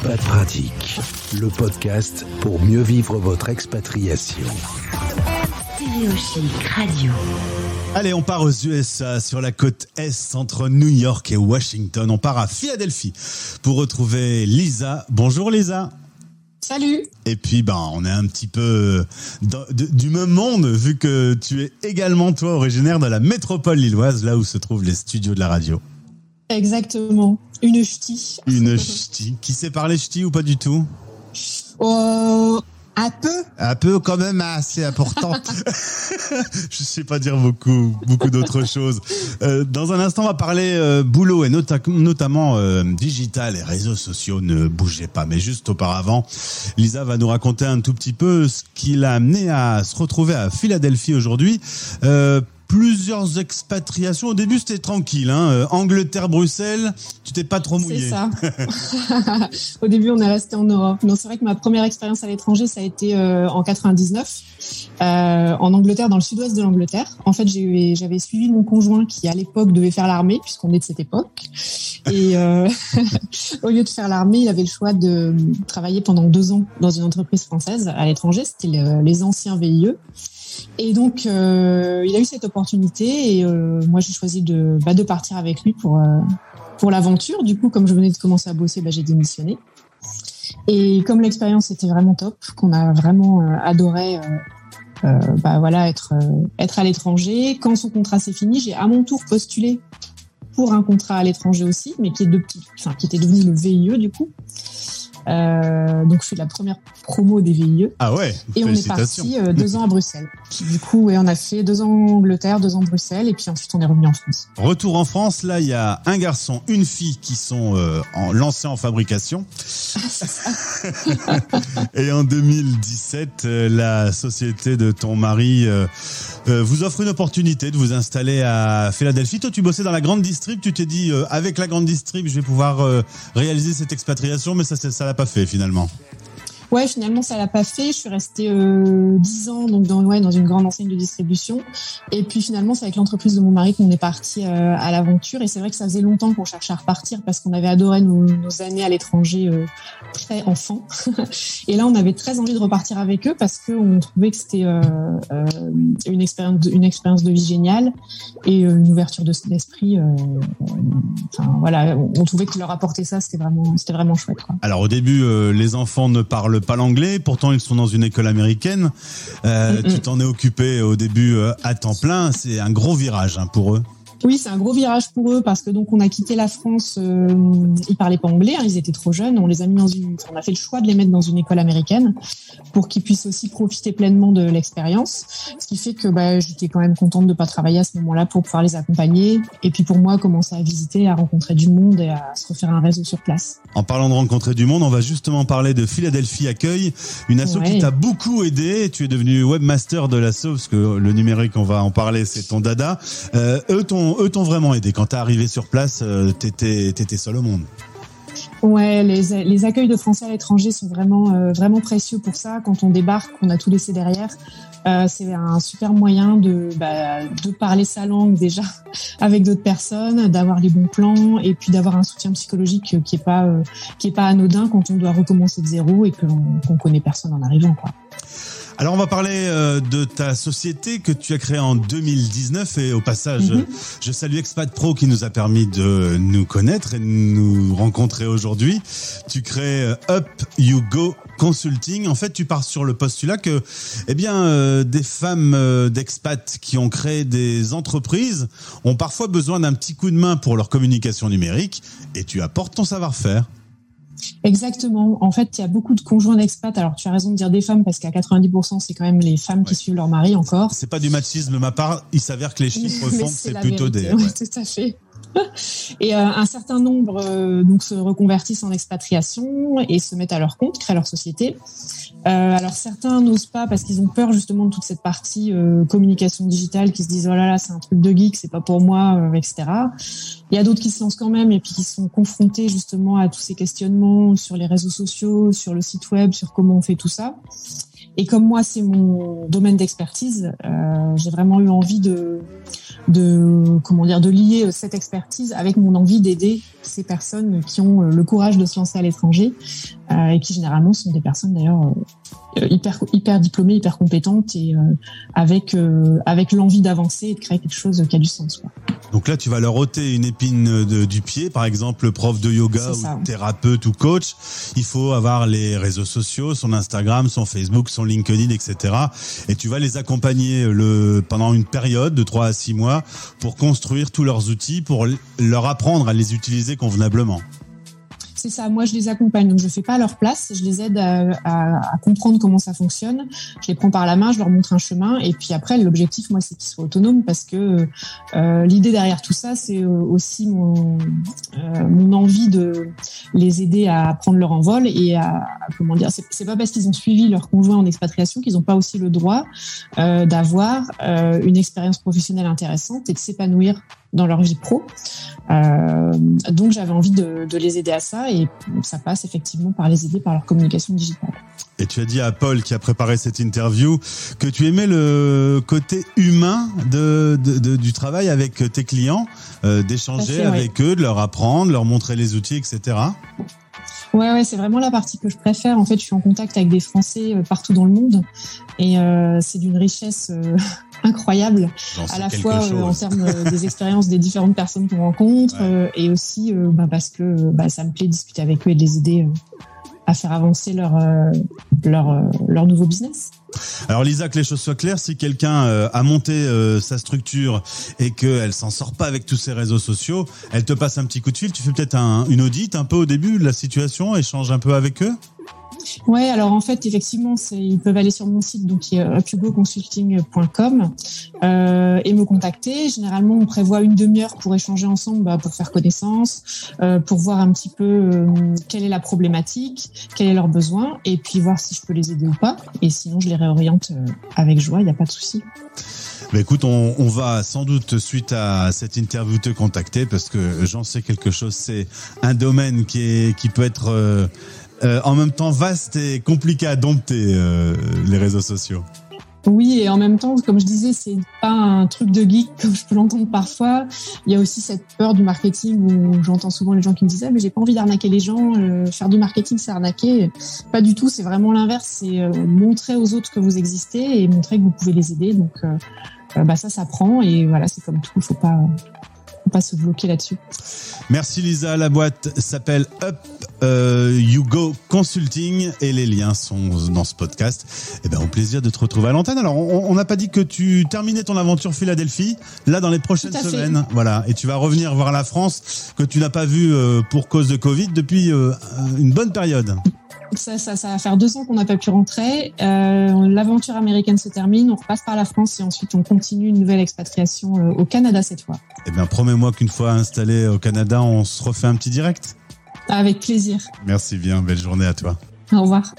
Expat Pratique, le podcast pour mieux vivre votre expatriation. Stéréochic Radio. Allez, on part aux USA, sur la côte est, entre New York et Washington. On part à Philadelphie pour retrouver Lisa. Bonjour Lisa. Salut Et puis, ben, on est un petit peu dans- de- du même monde, vu que tu es également, toi, originaire de la métropole lilloise, là où se trouvent les studios de la radio. Exactement. Une ch'ti. Une ch'ti. Qui sait parler ch'ti ou pas du tout? Euh, un peu. Un peu quand même assez importante. Je sais pas dire beaucoup, beaucoup d'autres choses. Euh, dans un instant, on va parler euh, boulot et nota- notamment euh, digital et réseaux sociaux. Ne bougez pas. Mais juste auparavant, Lisa va nous raconter un tout petit peu ce qui l'a amené à se retrouver à Philadelphie aujourd'hui. Plusieurs expatriations. Au début, c'était tranquille. Hein. Euh, Angleterre, Bruxelles, tu t'es pas trop mouillé. C'est ça. Au début, on est resté en Europe. Non, c'est vrai que ma première expérience à l'étranger, ça a été euh, en 99, euh, en Angleterre, dans le sud-ouest de l'Angleterre. En fait, j'avais suivi mon conjoint qui, à l'époque, devait faire l'armée, puisqu'on est de cette époque. Et euh, au lieu de faire l'armée, il avait le choix de travailler pendant deux ans dans une entreprise française à l'étranger. C'était le- les anciens VIE. Et donc, il a eu cette opportunité et euh, moi, j'ai choisi de, bah, partir avec lui pour, euh, pour l'aventure. Du coup, comme je venais de commencer à bosser, bah, j'ai démissionné. Et comme l'expérience était vraiment top, qu'on a vraiment euh, adoré bah, voilà, être, à l'étranger, quand son contrat s'est fini, j'ai à mon tour postulé pour un contrat à l'étranger aussi, mais qui, est qui était devenu le VIE du coup. Euh, donc, je suis la première promo des VIE. Ah ouais, Et on est parti euh, deux ans à Bruxelles. Du coup, ouais, on a fait deux ans en Angleterre, deux ans à Bruxelles, et puis ensuite on est revenu en France. Retour en France, là il y a un garçon, une fille qui sont euh, en, lancés en fabrication. Et en 2017, euh, la société de ton mari euh, euh, vous offre une opportunité de vous installer à Philadelphie. Toi tu bossais dans la grande distrib, tu t'es dit avec la grande distrib je vais pouvoir réaliser cette expatriation, mais ça c'est- ça l'a pas fait finalement. Ouais, finalement, ça l'a pas fait. Je suis restée euh, dix ans donc dans, une grande enseigne de distribution. Et puis finalement, c'est avec l'entreprise de mon mari qu'on est parti euh, à l'aventure. Et c'est vrai que ça faisait longtemps qu'on cherchait à repartir parce qu'on avait adoré nos, années à l'étranger euh, très enfant. et là, on avait très envie de repartir avec eux parce qu'on trouvait que c'était euh, une expérience, de, une expérience de vie géniale et une ouverture de- d'esprit. Enfin voilà, on, trouvait que leur apporter ça, c'était vraiment, vraiment chouette. Alors au début, les enfants ne parlent pas l'anglais, pourtant ils sont dans une école américaine. Euh. Tu t'en es occupé au début euh, à temps plein, c'est un gros virage hein, pour eux. Oui, c'est un gros virage pour eux parce que donc on a quitté la France. Euh, ils parlaient pas anglais, hein, ils étaient trop jeunes. On les a mis dans une, on a fait le choix de les mettre dans une école américaine pour qu'ils puissent aussi profiter pleinement de l'expérience. Ce qui fait que bah, j'étais quand même contente de pas travailler à ce moment-là pour pouvoir les accompagner et puis pour moi commencer à visiter, à rencontrer du monde et à se refaire un réseau sur place. En parlant de rencontrer du monde, on va justement parler de Philadelphie Accueil, une asso qui t'a beaucoup aidé. Tu es devenu webmaster de l'asso, parce que le numérique, on va en parler, c'est ton dada. Euh, eux t'ont eux t'ont vraiment aidé. Quand t'es arrivé sur place, euh, t'étais t'étais seul au monde. Ouais, les, les accueils de Français à l'étranger sont vraiment euh, vraiment précieux pour ça. Quand on débarque, on a tout laissé derrière. Euh, c'est un super moyen de bah, de parler sa langue déjà avec d'autres personnes, d'avoir les bons plans et puis d'avoir un soutien psychologique qui est pas qui est pas anodin quand on doit recommencer de zéro et qu'on connaît personne en arrivant. Alors on va parler euh, de ta société que tu as créée en 2019 et au passage, Mhm. je salue Expat Pro qui nous a permis de nous connaître et de nous rencontrer aujourd'hui. Tu crées euh, Up You Go Consulting. En fait, tu pars sur le postulat que, eh bien, euh, des femmes euh, d'expats qui ont créé des entreprises ont parfois besoin d'un petit coup de main pour leur communication numérique et tu apportes ton savoir-faire. Exactement. En fait, il y a beaucoup de conjoints d'expats. Alors, tu as raison de dire des femmes parce qu'à 90%, c'est quand même les femmes qui suivent leur mari encore. C'est pas du machisme de ma part. Il s'avère que les chiffres font que c'est plutôt vérité, des. oui, ouais. tout à fait. Et euh, un certain nombre euh, donc se reconvertissent en expatriation et se mettent à leur compte, créent leur société. Euh, alors certains n'osent pas parce qu'ils ont peur justement de toute cette partie communication digitale, qui se disent oh là là c'est un truc de geek, c'est pas pour moi, etc. Il y a d'autres qui se lancent quand même et puis qui sont confrontés justement à tous ces questionnements sur les réseaux sociaux, sur le site web, sur comment on fait tout ça. Et comme moi, c'est mon domaine d'expertise, euh, j'ai vraiment eu envie de, de, comment dire, de lier cette expertise avec mon envie d'aider ces personnes qui ont le courage de se lancer à l'étranger euh, et qui généralement sont des personnes d'ailleurs euh, hyper hyper diplômées, hyper compétentes et euh, avec euh, avec l'envie d'avancer et de créer quelque chose qui a du sens. Quoi. Donc là, tu vas leur ôter une épine de, du pied, par exemple, prof de yoga ou thérapeute ou coach. Il faut avoir les réseaux sociaux, son Instagram, son Facebook, son LinkedIn, etc. Et tu vas les accompagner le pendant une période de 3 à 6 mois pour construire tous leurs outils, pour leur apprendre à les utiliser convenablement. C'est ça, moi je les accompagne, donc je fais pas à leur place, je les aide à, comprendre comment ça fonctionne, je les prends par la main, je leur montre un chemin, et puis après l'objectif, moi, c'est qu'ils soient autonomes, parce que euh, l'idée derrière tout ça, c'est euh, aussi mon, euh, mon envie de les aider à prendre leur envol et à, comment dire, c'est pas parce qu'ils ont suivi leur conjoint en expatriation qu'ils n'ont pas aussi le droit d'avoir une expérience professionnelle intéressante et de s'épanouir dans leur vie pro. Donc j'avais envie de, les aider à ça et ça passe effectivement par les aider par leur communication digitale. Et tu as dit à Paul qui a préparé cette interview que tu aimais le côté humain de, de, de du travail avec tes clients, euh, d'échanger avec eux, de leur apprendre, leur montrer les outils, etc. Ouais, ouais, c'est vraiment la partie que je préfère. En fait, je suis en contact avec des Français euh, partout dans le monde et euh, c'est d'une richesse euh, incroyable, à la fois euh, en termes des expériences des différentes personnes qu'on rencontre ouais. et aussi bah, parce que bah, ça me plaît de discuter avec eux et de les aider à faire avancer leur, leur, leur nouveau business. Alors Lisa, que les choses soient claires, si quelqu'un euh, a monté euh, sa structure et qu'elle s'en sort pas avec tous ses réseaux sociaux, elle te passe un petit coup de fil, tu fais peut-être un, une audite un peu au début de la situation, échange un peu avec eux? Ouais, alors en fait, effectivement, ils peuvent aller sur mon site, donc upugoconsulting.com, euh, et me contacter. Généralement, on prévoit une demi-heure pour échanger ensemble, bah, pour faire connaissance, euh, pour voir un petit peu euh, quelle est la problématique, quel est leur besoin, et puis voir si je peux les aider ou pas. Et sinon, je les réoriente euh, avec joie, il n'y a pas de souci. Bah écoute, on, on, va sans doute suite à cette interview te contacter parce que j'en sais quelque chose. C'est un domaine qui est qui peut être euh, en même temps vaste et compliqué à dompter euh, les réseaux sociaux. Oui, et en même temps, comme je disais, c'est pas un truc de geek comme je peux l'entendre parfois. Il y a aussi cette peur du marketing où j'entends souvent les gens qui me disent ah, mais j'ai pas envie d'arnaquer les gens, euh, faire du marketing c'est arnaquer. Pas du tout, c'est vraiment l'inverse, c'est montrer aux autres que vous existez et montrer que vous pouvez les aider. Donc bah ça, ça prend et voilà, c'est comme tout, faut pas pas se bloquer là-dessus. Merci Lisa. La boîte s'appelle Up euh, You Go Consulting et les liens sont dans ce podcast. Et eh ben au plaisir de te retrouver à l'antenne. Alors on n'a pas dit que tu terminais ton aventure Philadelphie là dans les prochaines semaines, voilà. Et tu vas revenir voir la France que tu n'as pas vue euh, pour cause de Covid depuis euh, une bonne période. Ça, ça, ça, va faire deux ans qu'on n'a pas pu rentrer. Euh, L'aventure américaine se termine, on repasse par la France et ensuite on continue une nouvelle expatriation euh, au Canada cette fois. Eh bien, promets-moi qu'une fois installé au Canada, on se refait un petit direct. Avec plaisir. Merci bien, belle journée à toi. Au revoir.